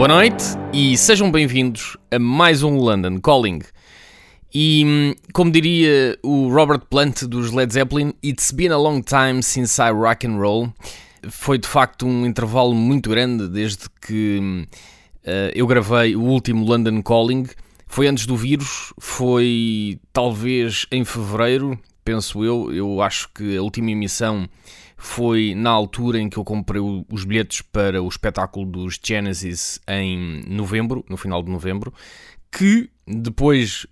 Boa noite e sejam bem-vindos a mais um London Calling. E hum, como diria o Robert Plant dos Led Zeppelin, It's been a long time since I rock and roll. Foi de facto um intervalo muito grande desde que eh, eu gravei o último London Calling. Foi antes do vírus, foi talvez em fevereiro, penso eu. Eu acho que a última emissão foi na altura em que eu comprei os bilhetes para o espetáculo dos Genesis em novembro, no final de novembro, que depois